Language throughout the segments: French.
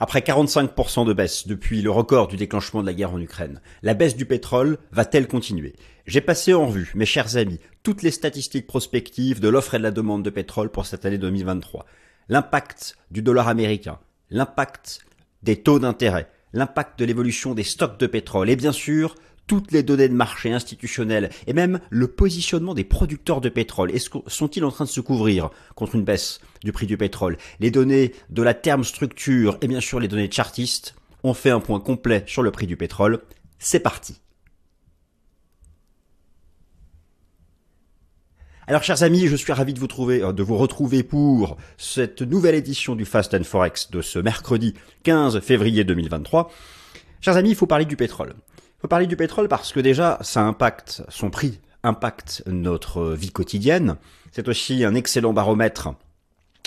Après 45% de baisse depuis le record du déclenchement de la guerre en Ukraine, la baisse du pétrole va-t-elle continuer? J'ai passé en revue, mes chers amis, toutes les statistiques prospectives de l'offre et de la demande de pétrole pour cette année 2023. L'impact du dollar américain, l'impact des taux d'intérêt, l'impact de l'évolution des stocks de pétrole et bien sûr toutes les données de marché institutionnelles et même le positionnement des producteurs de pétrole. Sont-ils en train de se couvrir contre une baisse du prix du pétrole? Les données de la terme structure et bien sûr les données chartistes ont fait un point complet sur le prix du pétrole. C'est parti. Alors, chers amis, je suis ravi de vous trouver, euh, de vous retrouver pour cette nouvelle édition du Fast and Forex de ce mercredi 15 février 2023. Chers amis, il faut parler du pétrole faut parler du pétrole parce que déjà, ça impacte, son prix impacte notre vie quotidienne. C'est aussi un excellent baromètre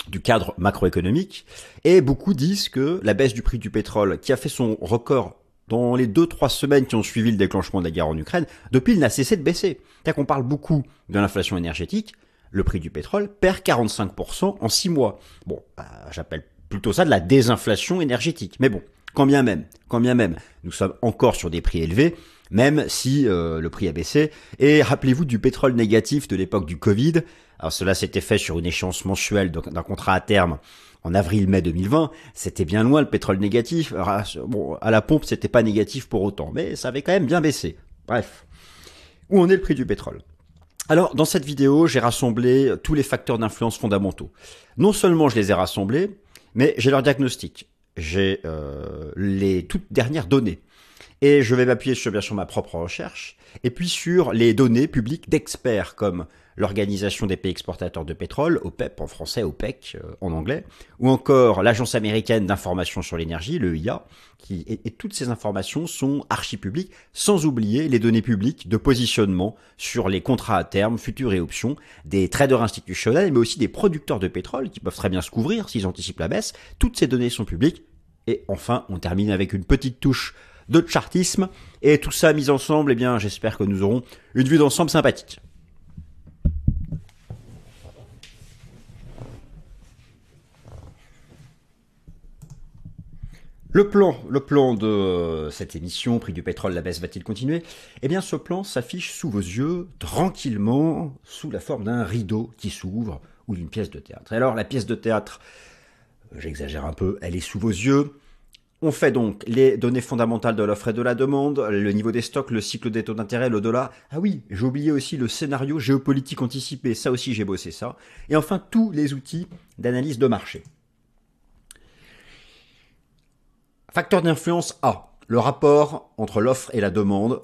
du cadre macroéconomique. Et beaucoup disent que la baisse du prix du pétrole, qui a fait son record dans les deux, trois semaines qui ont suivi le déclenchement de la guerre en Ukraine, depuis il n'a cessé de baisser. C'est-à-dire qu'on parle beaucoup de l'inflation énergétique, le prix du pétrole perd 45% en six mois. Bon, bah, j'appelle plutôt ça de la désinflation énergétique. Mais bon, quand bien même, quand bien même, nous sommes encore sur des prix élevés, même si euh, le prix a baissé. Et rappelez-vous du pétrole négatif de l'époque du Covid. Alors cela s'était fait sur une échéance mensuelle d'un contrat à terme en avril-mai 2020. C'était bien loin le pétrole négatif. bon, à la pompe, c'était pas négatif pour autant, mais ça avait quand même bien baissé. Bref, où en est le prix du pétrole? Alors, dans cette vidéo, j'ai rassemblé tous les facteurs d'influence fondamentaux. Non seulement je les ai rassemblés, mais j'ai leur diagnostic j'ai euh, les toutes dernières données. Et je vais m'appuyer sur, bien sûr ma propre recherche, et puis sur les données publiques d'experts comme l'Organisation des pays exportateurs de pétrole, OPEP en français, OPEC euh, en anglais, ou encore l'Agence américaine d'information sur l'énergie, le IA, qui, et, toutes ces informations sont archi-publiques, sans oublier les données publiques de positionnement sur les contrats à terme, futurs et options, des traders institutionnels, mais aussi des producteurs de pétrole qui peuvent très bien se couvrir s'ils anticipent la baisse. Toutes ces données sont publiques. Et enfin, on termine avec une petite touche de chartisme. Et tout ça mis ensemble, eh bien, j'espère que nous aurons une vue d'ensemble sympathique. Le plan, de cette émission, prix du pétrole, la baisse va-t-il continuer? Eh bien, ce plan s'affiche sous vos yeux, tranquillement, sous la forme d'un rideau qui s'ouvre ou d'une pièce de théâtre. alors, la pièce de théâtre, j'exagère un peu, elle est sous vos yeux. On fait donc les données fondamentales de l'offre et de la demande, le niveau des stocks, le cycle des taux d'intérêt, le dollar. Ah oui, j'ai oublié aussi le scénario géopolitique anticipé, ça aussi j'ai bossé ça. Et enfin tous les outils d'analyse de marché. Facteur d'influence A, le rapport entre l'offre et la demande,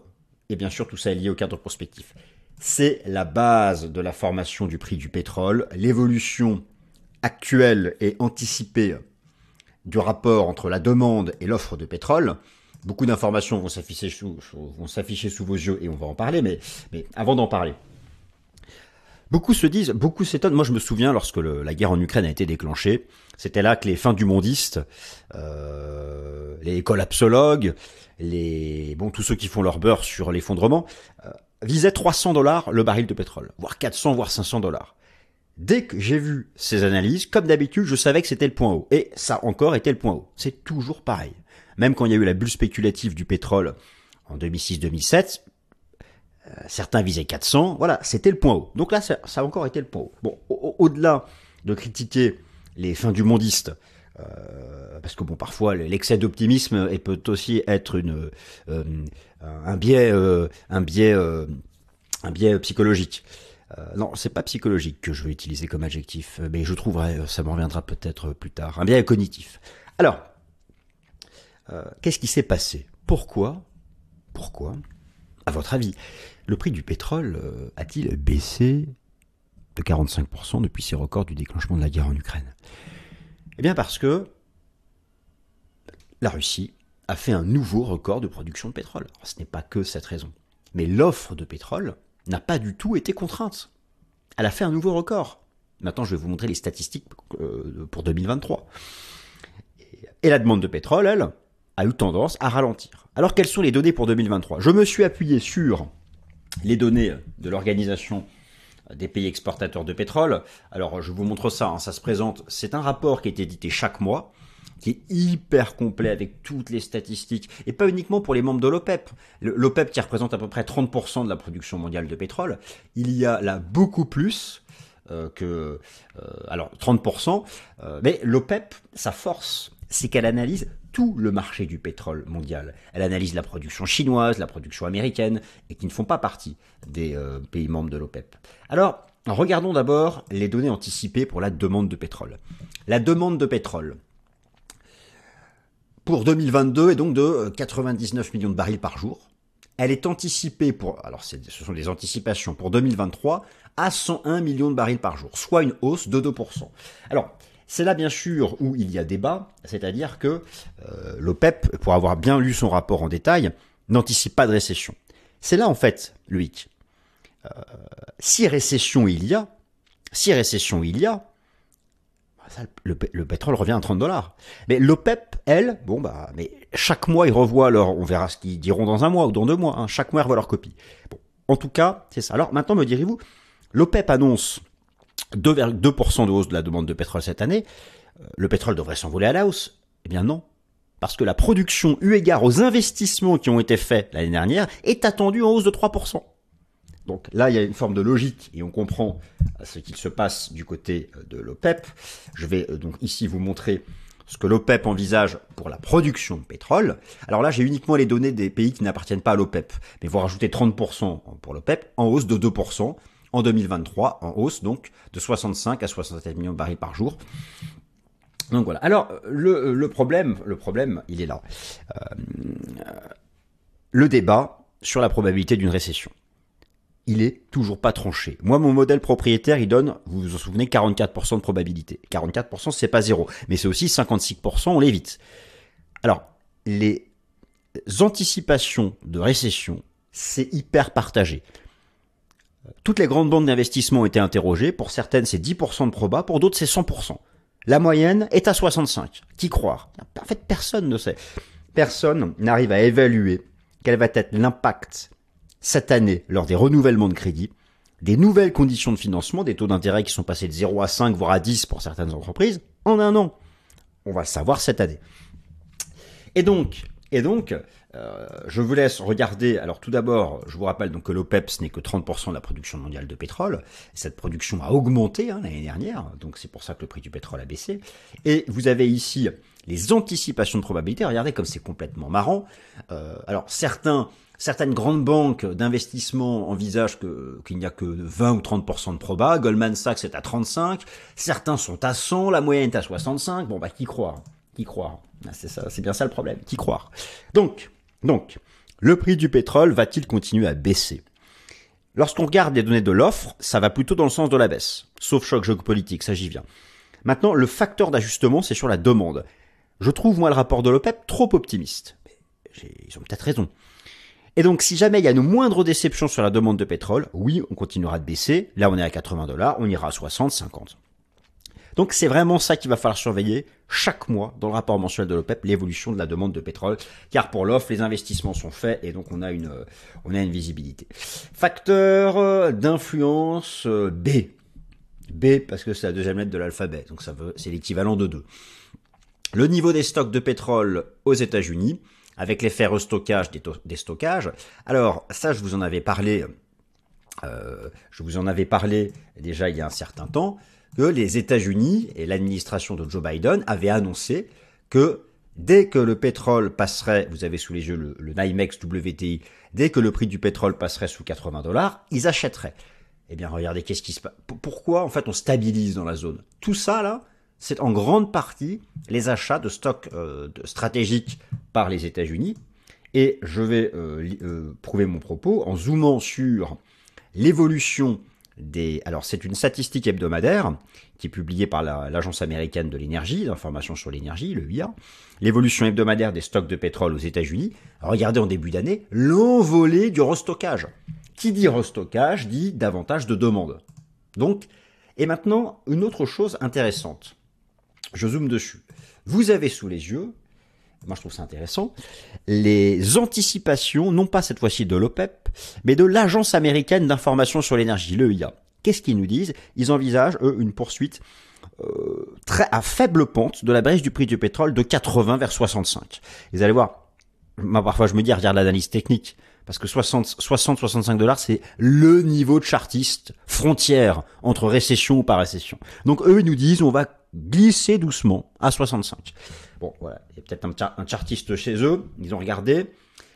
et bien sûr tout ça est lié au cadre prospectif. C'est la base de la formation du prix du pétrole, l'évolution actuelle et anticipée du rapport entre la demande et l'offre de pétrole. Beaucoup d'informations vont s'afficher sous, vos yeux et on va en parler, mais, mais avant d'en parler. Beaucoup se disent, beaucoup s'étonnent. Moi, je me souviens lorsque la guerre en Ukraine a été déclenchée, c'était là que les fins du mondiste, euh, les collapsologues, les bon tous ceux qui font leur beurre sur l'effondrement, euh, visaient 300 dollars le baril de pétrole, voire 400, voire 500 dollars. Dès que j'ai vu ces analyses, comme d'habitude, je savais que c'était le point haut. Et ça encore était le point haut. C'est toujours pareil. Même quand il y a eu la bulle spéculative du pétrole en 2006-2007, euh, certains visaient 400. Voilà, c'était le point haut. Donc là, ça, a encore été le point haut. Bon, au-delà de critiquer les fins du mondiste, euh, parce que bon, parfois l'excès d'optimisme peut aussi être euh, un biais, psychologique. Non, c'est pas psychologique que je vais utiliser comme adjectif, mais je trouverai, ça me reviendra peut-être plus tard. Un biais cognitif. Alors, qu'est-ce qui s'est passé? Pourquoi? Pourquoi? À votre avis, le prix du pétrole a-t-il baissé de 45% depuis ses records du déclenchement de la guerre en Ukraine? Eh bien parce que la Russie a fait un nouveau record de production de pétrole. ce n'est pas que cette raison. Mais l'offre de pétrole n'a pas du tout été contrainte. Elle a fait un nouveau record. Maintenant, je vais vous montrer les statistiques euh, pour 2023. Et la demande de pétrole, elle, a eu tendance à ralentir. Alors, quelles sont les données pour 2023 Je me suis appuyé sur les données de l'organisation des pays exportateurs de pétrole. Alors, je vous montre ça, hein. ça se présente, c'est un rapport qui est édité chaque mois, qui est hyper complet avec toutes les statistiques, et pas uniquement pour les membres de l'OPEP. L'OPEP qui représente à peu près 30% de la production mondiale de pétrole, il y a là beaucoup plus euh, que... Euh, alors 30%, euh, mais l'OPEP, sa force, c'est qu'elle analyse tout le marché du pétrole mondial. Elle analyse la production chinoise, la production américaine, et qui ne font pas partie des pays membres de l'OPEP. Alors, regardons d'abord les données anticipées pour la demande de pétrole. La demande de pétrole, pour 2022 est donc de 99 millions de barils par jour. Elle est anticipée pour, alors ce sont des anticipations pour 2023 à 101 millions de barils par jour, soit une hausse de 2%. Alors, c'est là bien sûr où il y a débat, c'est-à-dire que euh, l'OPEP, pour avoir bien lu son rapport en détail, n'anticipe pas de récession. C'est là en fait, Loïc, euh, si récession il y a, si récession il y a, le, pétrole revient à 30 dollars. Mais l'OPEP, elle, bon bah, mais chaque mois ils revoient leur, on verra ce qu'ils diront dans un mois ou dans deux mois. Hein, chaque mois ils revoient leur copie. En tout cas, c'est ça. Alors maintenant, me direz-vous, l'OPEP annonce 2,2% de hausse de la demande de pétrole cette année. Euh, le pétrole devrait s'envoler à la hausse. Eh bien non, parce que la production, eu égard aux investissements qui ont été faits l'année dernière, est attendue en hausse de 3%. Donc là, il y a une forme de logique et on comprend euh, ce qu'il se passe du côté euh, de l'OPEP. Je vais donc ici vous montrer ce que l'OPEP envisage pour la production de pétrole. Alors là, j'ai uniquement les données des pays qui n'appartiennent pas à l'OPEP. Mais vous rajoutez 30% pour l'OPEP, en hausse de 2% en 2023, en hausse donc de 65 à 67 millions de barils par jour. Donc voilà. Alors le, problème, le problème, il est là. le débat sur la probabilité d'une récession il est toujours pas tranché. Moi, mon modèle propriétaire, il donne, vous vous en souvenez, 44% de probabilité. 44%, c'est pas zéro. Mais c'est aussi 56%, on l'évite. Alors, les anticipations de récession, c'est hyper partagé. Toutes les grandes banques d'investissement ont été interrogées. Pour certaines, c'est 10% de proba. Pour d'autres, c'est 100%. La moyenne est à 65. Qui croire? En fait, personne ne sait. Personne n'arrive à évaluer quel va être l'impact cette année lors des renouvellements de crédit, des nouvelles conditions de financement, des taux d'intérêt qui sont passés de 0 à 5, voire à 10 pour certaines entreprises, en un an. On va le savoir cette année. Et donc, et donc, euh, je vous laisse regarder. Alors tout d'abord, je vous rappelle donc que l'OPEP ce n'est que 30% de la production mondiale de pétrole. Cette production a augmenté hein, l'année dernière, donc c'est pour ça que le prix du pétrole a baissé. Et vous avez ici les anticipations de probabilité. Regardez comme c'est complètement marrant. Euh, alors certains Certaines grandes banques d'investissement envisagent qu'il n'y a que 20 ou 30% de proba. Goldman Sachs est à 35. Certains sont à 100. La moyenne est à 65. Bon, bah, qui croire Qui croire ah, C'est bien ça le problème. Qui croire Donc, donc, le prix du pétrole va-t-il continuer à baisser? Lorsqu'on regarde les données de l'offre, ça va plutôt dans le sens de la baisse. Sauf choc géopolitique, ça j'y viens. Maintenant, le facteur d'ajustement, c'est sur la demande. Je trouve, moi, le rapport de l'OPEP trop optimiste. Ils ont peut-être raison. Et donc, si jamais il y a une moindre déception sur la demande de pétrole, oui, on continuera de baisser. Là, on est à 80 dollars, on ira à 60, 50. Donc, c'est vraiment ça qu'il va falloir surveiller chaque mois dans le rapport mensuel de l'OPEP, l'évolution de la demande de pétrole. Car pour l'offre, les investissements sont faits et donc on a une, on a une visibilité. Facteur euh, d'influence euh, B. B parce que c'est la deuxième lettre de l'alphabet. Donc, ça veut, c'est l'équivalent de 2. Le niveau des stocks de pétrole aux États-Unis avec l'effet restockage des, des, stockages. Alors ça, je vous en avais parlé, euh, je vous en avais parlé déjà il y a un certain temps, que les États-Unis et l'administration de Joe Biden avaient annoncé que dès que le pétrole passerait, vous avez sous les yeux le, le NYMEX WTI, dès que le prix du pétrole passerait sous 80 dollars, ils achèteraient. Eh bien, regardez, qu'est-ce qui se passe Pourquoi, en fait, on stabilise dans la zone? Tout ça, là, c'est en grande partie les achats de stocks euh, stratégiques par les États-Unis. Et je vais euh, prouver mon propos en zoomant sur l'évolution des... Alors c'est une statistique hebdomadaire qui est publiée par l'Agence américaine de l'énergie, d'information sur l'énergie, le IA. L'évolution hebdomadaire des stocks de pétrole aux États-Unis. Regardez en début d'année l'envolée du restockage. Qui dit restockage dit davantage de demandes. Donc, et maintenant, une autre chose intéressante. Je zoome dessus. Vous avez sous les yeux, moi je trouve ça intéressant, les anticipations, non pas cette fois-ci de l'OPEP, mais de l'Agence américaine d'information sur l'énergie, l'EIA. Qu'est-ce qu'ils nous disent? Ils envisagent, eux, une poursuite euh, très à faible pente de la baisse du prix du pétrole de 80 vers 65. Vous allez voir, moi parfois je me dis regarde l'analyse technique parce que 60-65 dollars c'est le niveau de chartiste frontière entre récession ou pas récession. Donc eux ils nous disent on va glisser doucement à 65. Bon voilà, il y a peut-être un, chartiste chez eux, ils ont regardé.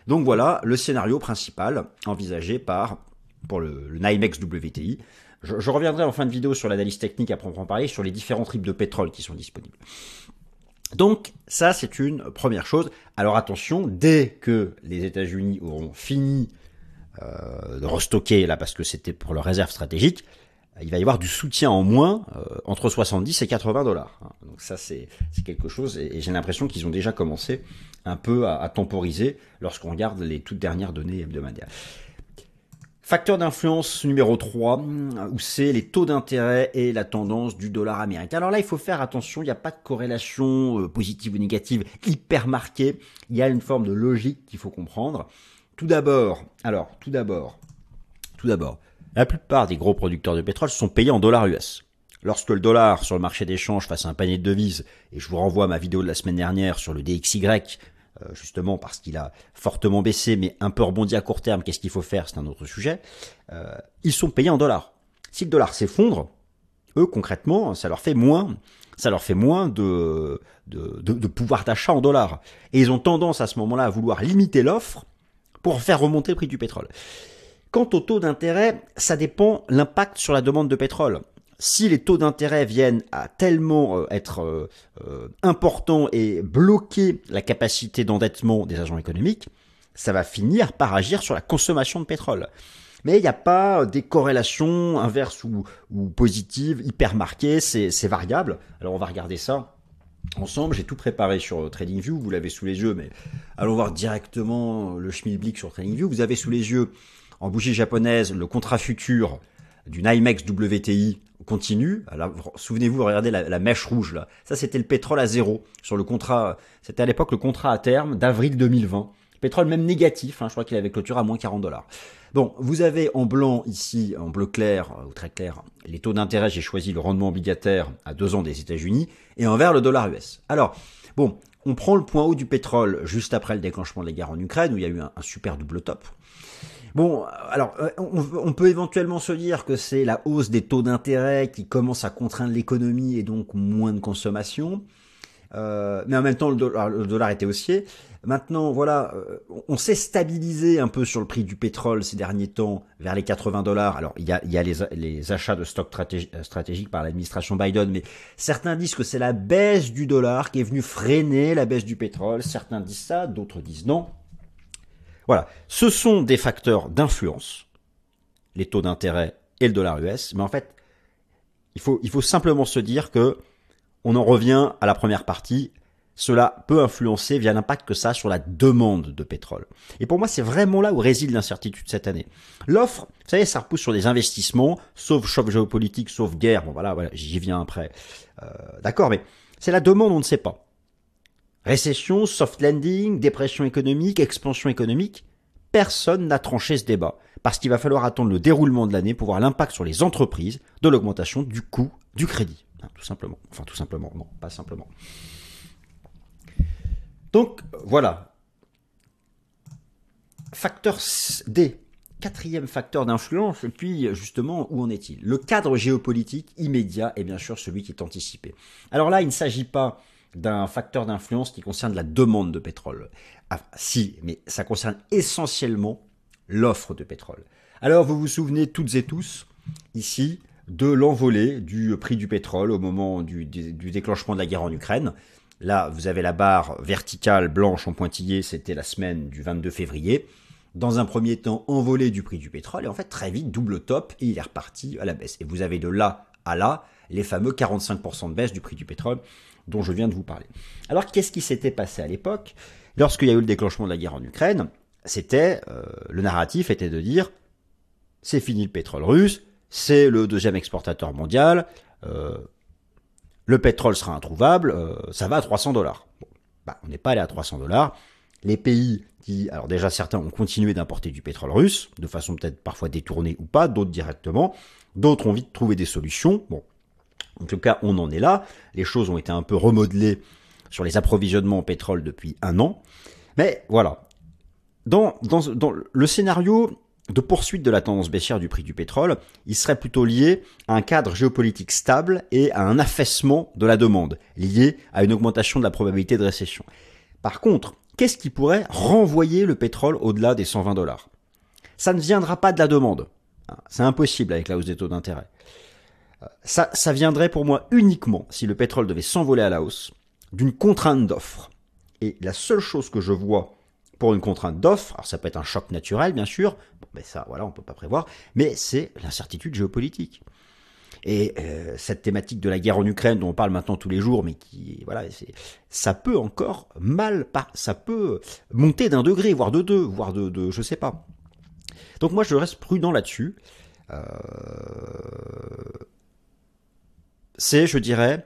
Donc voilà le scénario principal envisagé par pour le, le NYMEX WTI. Je, je, reviendrai en fin de vidéo sur l'analyse technique à proprement parler, sur les différents types de pétrole qui sont disponibles. Donc ça, c'est une première chose. Alors attention, dès que les États-Unis auront fini euh, de restocker, là, parce que c'était pour leur réserve stratégique, il va y avoir du soutien en moins euh, entre 70 et 80 dollars. Hein. Donc ça, c'est quelque chose, et, j'ai l'impression qu'ils ont déjà commencé un peu à, temporiser lorsqu'on regarde les toutes dernières données hebdomadaires. Facteur d'influence numéro 3, où c'est les taux d'intérêt et la tendance du dollar américain. Alors là, il faut faire attention, il n'y a pas de corrélation euh, positive ou négative hyper marquée. Il y a une forme de logique qu'il faut comprendre. Tout d'abord, alors, tout d'abord, tout d'abord, la plupart des gros producteurs de pétrole sont payés en dollars US. Lorsque le dollar sur le marché d'échange face à un panier de devises, et je vous renvoie à ma vidéo de la semaine dernière sur le DXY, euh, justement parce qu'il a fortement baissé, mais un peu rebondi à court terme, qu'est-ce qu'il faut faire? C'est un autre sujet. Euh, ils sont payés en dollars. Si le dollar s'effondre, eux concrètement, ça leur fait moins, ça leur fait moins de, pouvoir d'achat en dollars. Et ils ont tendance à ce moment-là à vouloir limiter l'offre pour faire remonter le prix du pétrole. Quant au taux d'intérêt, ça dépend l'impact sur la demande de pétrole si les taux d'intérêt viennent à tellement euh, être euh, euh, importants et bloquer la capacité d'endettement des agents économiques, ça va finir par agir sur la consommation de pétrole. Mais il n'y a pas des corrélations inverses ou, ou positives hyper marquées, c'est variable. Alors on va regarder ça ensemble. J'ai tout préparé sur TradingView, vous l'avez sous les yeux, mais allons voir directement le Schmilblick sur TradingView. Vous avez sous les yeux, en bougie japonaise, le contrat futur du NYMEX WTI continue. Souvenez-vous, regardez la, mèche rouge là. Ça, c'était le pétrole à zéro sur le contrat. C'était à l'époque le contrat à terme d'avril 2020. Pétrole même négatif. Hein, je crois qu'il avait clôturé à moins 40 dollars. Bon, vous avez en blanc ici, en bleu clair ou très clair, les taux d'intérêt. J'ai choisi le rendement obligataire à deux ans des États-Unis et en vert le dollar US. Alors, bon, on prend le point haut du pétrole juste après le déclenchement de la guerre en Ukraine où il y a eu un super double top. Bon, alors, euh, on, peut éventuellement se dire que c'est la hausse des taux d'intérêt qui commence à contraindre l'économie et donc moins de consommation. Euh, mais en même temps, le dollar, était haussier. Maintenant, voilà, euh, on s'est stabilisé un peu sur le prix du pétrole ces derniers temps vers les 80 dollars. Alors, il y a, les, les, achats de stocks stratégiques par l'administration Biden, mais certains disent que c'est la baisse du dollar qui est venue freiner la baisse du pétrole. Certains disent ça, d'autres disent non. Voilà, ce sont des facteurs d'influence, les taux d'intérêt et le dollar US, mais en fait, il faut, simplement se dire que on en revient à la première partie, cela peut influencer via l'impact que ça a sur la demande de pétrole. Et pour moi, c'est vraiment là où réside l'incertitude cette année. L'offre, vous savez, ça repousse sur des investissements, sauf choc géopolitique, sauf guerre. Bon, voilà, voilà j'y viens après. Euh, D'accord, mais c'est la demande, on ne sait pas. Récession, soft landing, dépression économique, expansion économique, personne n'a tranché ce débat, parce qu'il va falloir attendre le déroulement de l'année pour voir l'impact sur les entreprises de l'augmentation du coût du crédit. Hein, tout simplement. Enfin, tout simplement, non, pas simplement. Donc, voilà. Facteur D, quatrième facteur d'influence, et puis justement, où en est-il? Le cadre géopolitique immédiat est bien sûr celui qui est anticipé. Alors là, il ne s'agit pas d'un facteur d'influence qui concerne la demande de pétrole. Ah, si, mais ça concerne essentiellement l'offre de pétrole. Alors vous vous souvenez toutes et tous, ici, de l'envolée du prix du pétrole au moment du, déclenchement de la guerre en Ukraine. Là, vous avez la barre verticale blanche en pointillé, c'était la semaine du 22 février. Dans un premier temps, envolée du prix du pétrole, et en fait, très vite, double top, et il est reparti à la baisse. Et vous avez de là à là les fameux 45% de baisse du prix du pétrole dont je viens de vous parler. Alors qu'est-ce qui s'était passé à l'époque? Lorsqu'il y a eu le déclenchement de la guerre en Ukraine, c'était euh, le narratif était de dire c'est fini le pétrole russe, c'est le deuxième exportateur mondial, euh, le pétrole sera introuvable, euh, ça va à 300 dollars. Bah, on n'est pas allé à 300 dollars. Les pays qui, alors déjà certains ont continué d'importer du pétrole russe, de façon peut-être parfois détournée ou pas, d'autres directement, d'autres ont vite trouvé des solutions. Bon, En tout cas, on en est là. Les choses ont été un peu remodelées sur les approvisionnements en pétrole depuis un an. Mais voilà. Dans, dans, le scénario de poursuite de la tendance baissière du prix du pétrole, il serait plutôt lié à un cadre géopolitique stable et à un affaissement de la demande, lié à une augmentation de la probabilité de récession. Par contre, qu'est-ce qui pourrait renvoyer le pétrole au-delà des 120 dollars? Ça ne viendra pas de la demande. C'est impossible avec la hausse des taux d'intérêt. Ça, ça viendrait pour moi uniquement si le pétrole devait s'envoler à la hausse d'une contrainte d'offre. Et la seule chose que je vois pour une contrainte d'offre, alors ça peut être un choc naturel bien sûr, ben ça voilà on peut pas prévoir, mais c'est l'incertitude géopolitique. Et euh, cette thématique de la guerre en Ukraine dont on parle maintenant tous les jours, mais qui voilà, ça peut encore mal, ça peut monter d'un degré, voire de deux, voire de, de je sais pas. Donc moi je reste prudent là-dessus. Euh, c'est, je dirais,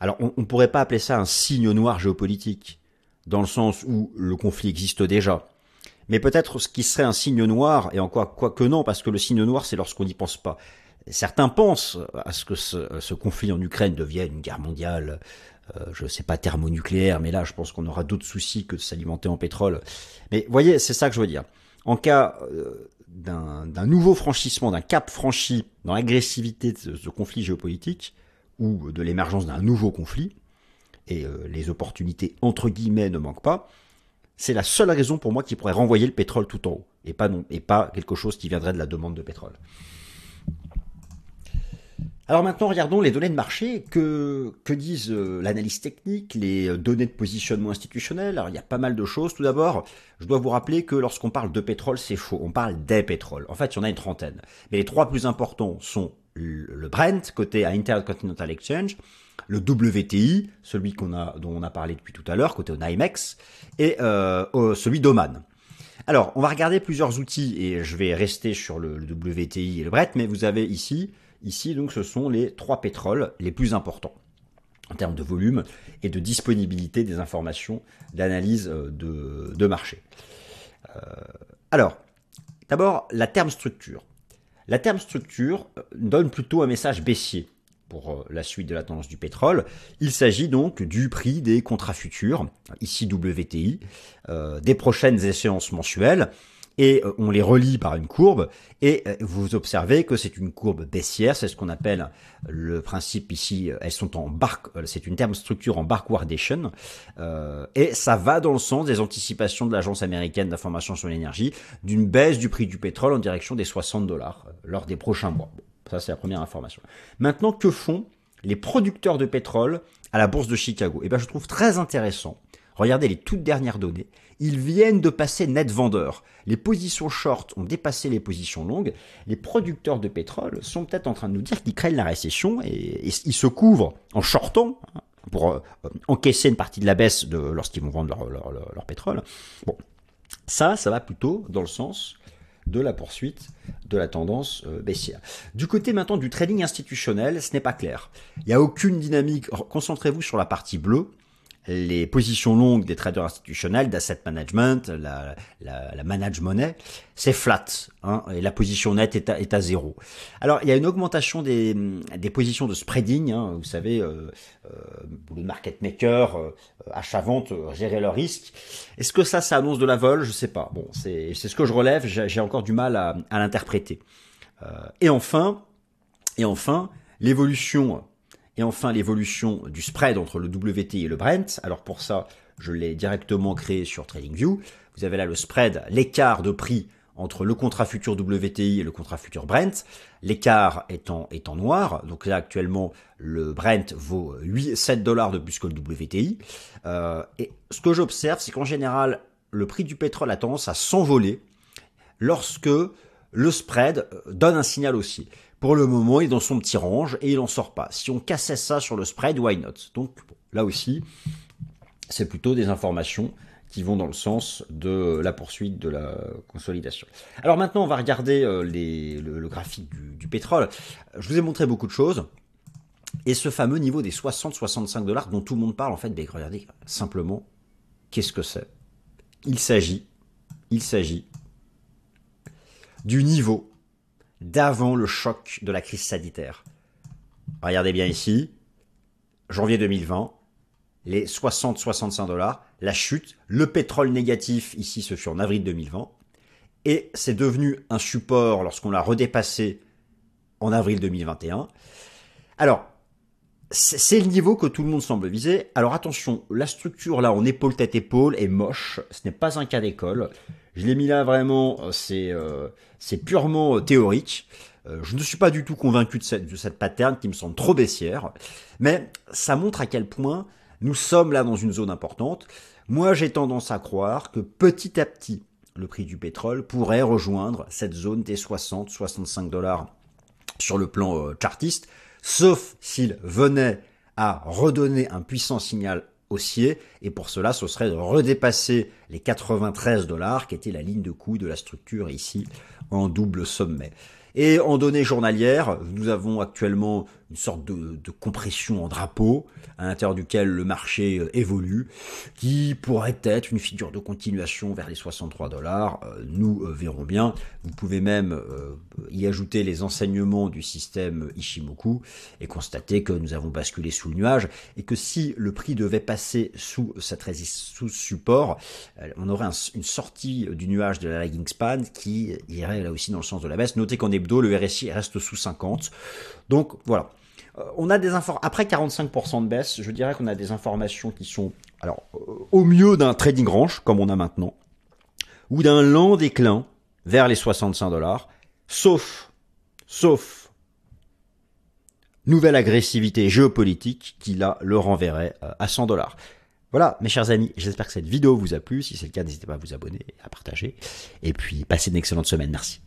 alors on ne pourrait pas appeler ça un signe noir géopolitique, dans le sens où le conflit existe déjà. Mais peut-être ce qui serait un signe noir, et encore quoi que non, parce que le signe noir c'est lorsqu'on n'y pense pas. Certains pensent à ce que ce, conflit en Ukraine devienne une guerre mondiale, euh, je ne sais pas thermonucléaire, mais là je pense qu'on aura d'autres soucis que de s'alimenter en pétrole. Mais voyez, c'est ça que je veux dire. En cas euh, d'un nouveau franchissement, d'un cap franchi dans l'agressivité de ce conflit géopolitique, ou de l'émergence d'un nouveau conflit, et euh, les opportunités entre guillemets ne manquent pas, c'est la seule raison pour moi qui pourrait renvoyer le pétrole tout en haut, et pas, non, et pas quelque chose qui viendrait de la demande de pétrole. Alors maintenant, regardons les données de marché. Que, que disent euh, l'analyse technique, les euh, données de positionnement institutionnel? Alors il y a pas mal de choses. Tout d'abord, je dois vous rappeler que lorsqu'on parle de pétrole, c'est faux. On parle des pétroles. En fait, il y en a une trentaine. Mais les trois plus importants sont le Brent, côté à Intercontinental Exchange, le WTI, celui dont on a parlé depuis tout à l'heure, côté au NYMEX, et euh, celui d'Oman. Alors, on va regarder plusieurs outils, et je vais rester sur le WTI et le Brent, mais vous avez ici, ici donc ce sont les trois pétroles les plus importants en termes de volume et de disponibilité des informations d'analyse euh, de, marché. Euh, alors, d'abord, la terme structure. La terme structure euh, donne plutôt un message baissier pour la suite de la tendance du pétrole. Il s'agit donc du prix des contrats futurs, ici WTI, des prochaines échéances mensuelles, et euh, on les relie par une courbe, et euh, vous observez que c'est une courbe baissière, c'est ce qu'on appelle le principe ici, elles sont en bark, c'est une terme structure en barkwardation, euh, et ça va dans le sens des anticipations de l'agence américaine d'information sur l'énergie d'une baisse du prix du pétrole en direction des 60 dollars lors des prochains mois. ça c'est la première information. Maintenant, que font les producteurs de pétrole à la bourse de Chicago? Eh bien, je trouve très intéressant Regardez les toutes dernières données. Ils viennent de passer net vendeur. Les positions short ont dépassé les positions longues. Les producteurs de pétrole sont peut-être en train de nous dire qu'ils craignent la récession et, ils se couvrent en shortant hein, pour euh, encaisser une partie de la baisse lorsqu'ils vont vendre leur, pétrole. Bon, ça, ça va plutôt dans le sens de la poursuite de la tendance euh, baissière. Du côté maintenant du trading institutionnel, ce n'est pas clair. Il n'y a aucune dynamique. Concentrez-vous sur la partie bleue les positions longues des traders institutionnels, d'asset management, la, la, la manage money, c'est flat, hein, et la position nette est à, est à, zéro. Alors il y a une augmentation des, des positions de spreading, hein, vous savez, euh, euh, le market maker, euh, achat-vente, euh, gérer leur risque. Est-ce que ça, ça annonce de la vol? Je sais pas. Bon, c'est ce que je relève, j'ai encore du mal à, à l'interpréter. Euh, et enfin, et enfin, l'évolution et enfin, l'évolution du spread entre le WTI et le Brent. Alors pour ça, je l'ai directement créé sur TradingView. Vous avez là le spread, l'écart de prix entre le contrat futur WTI et le contrat futur Brent. L'écart étant, noir. Donc là, actuellement, le Brent vaut 8, 7 dollars de plus que le WTI. Euh, et ce que j'observe, c'est qu'en général, le prix du pétrole a tendance à s'envoler lorsque le spread donne un signal aussi. Pour le moment, il est dans son petit range et il n'en sort pas. Si on cassait ça sur le spread, why not? Donc là aussi, c'est plutôt des informations qui vont dans le sens de la poursuite de la consolidation. Alors maintenant, on va regarder euh, le, graphique du, pétrole. Je vous ai montré beaucoup de choses. Et ce fameux niveau des 60-65 dollars dont tout le monde parle, en fait, ben, regardez, simplement, qu'est-ce que c'est? Il s'agit, il s'agit du niveau d'avant le choc de la crise sanitaire. regardez bien ici, janvier 2020, les 60-65 dollars, la chute, le pétrole négatif ici ce fut en avril 2020, et c'est devenu un support lorsqu'on l'a redépassé en avril 2021. Alors, c'est le niveau que tout le monde semble viser. Alors attention, la structure là en épaule tête épaule est moche. Ce n'est pas un cas d'école. Je l'ai mis là vraiment, euh, c'est euh, purement euh, théorique. je ne suis pas du tout convaincu de cette, de cette pattern qui me semble trop baissière, mais ça montre à quel point nous sommes là dans une zone importante. Moi, j'ai tendance à croire que petit à petit, le prix du pétrole pourrait rejoindre cette zone des 60-65 dollars sur le plan chartiste sauf s'il venait à redonner un puissant signal haussier, et pour cela, ce serait de redépasser les 93 dollars, qui était la ligne de coût de la structure ici en double sommet. Et en données journalières, nous avons actuellement une sorte de, compression en drapeau à l'intérieur duquel le marché euh, évolue, qui pourrait être une figure de continuation vers les 63 dollars. Euh, nous euh, verrons bien. Vous pouvez même y ajouter les enseignements du système Ishimoku et constater que nous avons basculé sous le nuage et que si le prix devait passer sous cette résistance, sous support, on aurait une sortie du nuage de la lagging span qui irait là aussi dans le sens de la baisse. Notez qu'en hebdo, le RSI reste sous 50. Donc voilà. Euh, on a des informations. Après 45% de baisse, je dirais qu'on a des informations qui sont, alors, euh, au mieux d'un trading range, comme on a maintenant, ou d'un lent déclin vers les 65 dollars, sauf, sauf, nouvelle agressivité géopolitique qui là le renverrait euh, à 100 dollars. Voilà, mes chers amis, j'espère que cette vidéo vous a plu. Si c'est le cas, n'hésitez pas à vous abonner à partager. Et puis, passez une excellente semaine. Merci.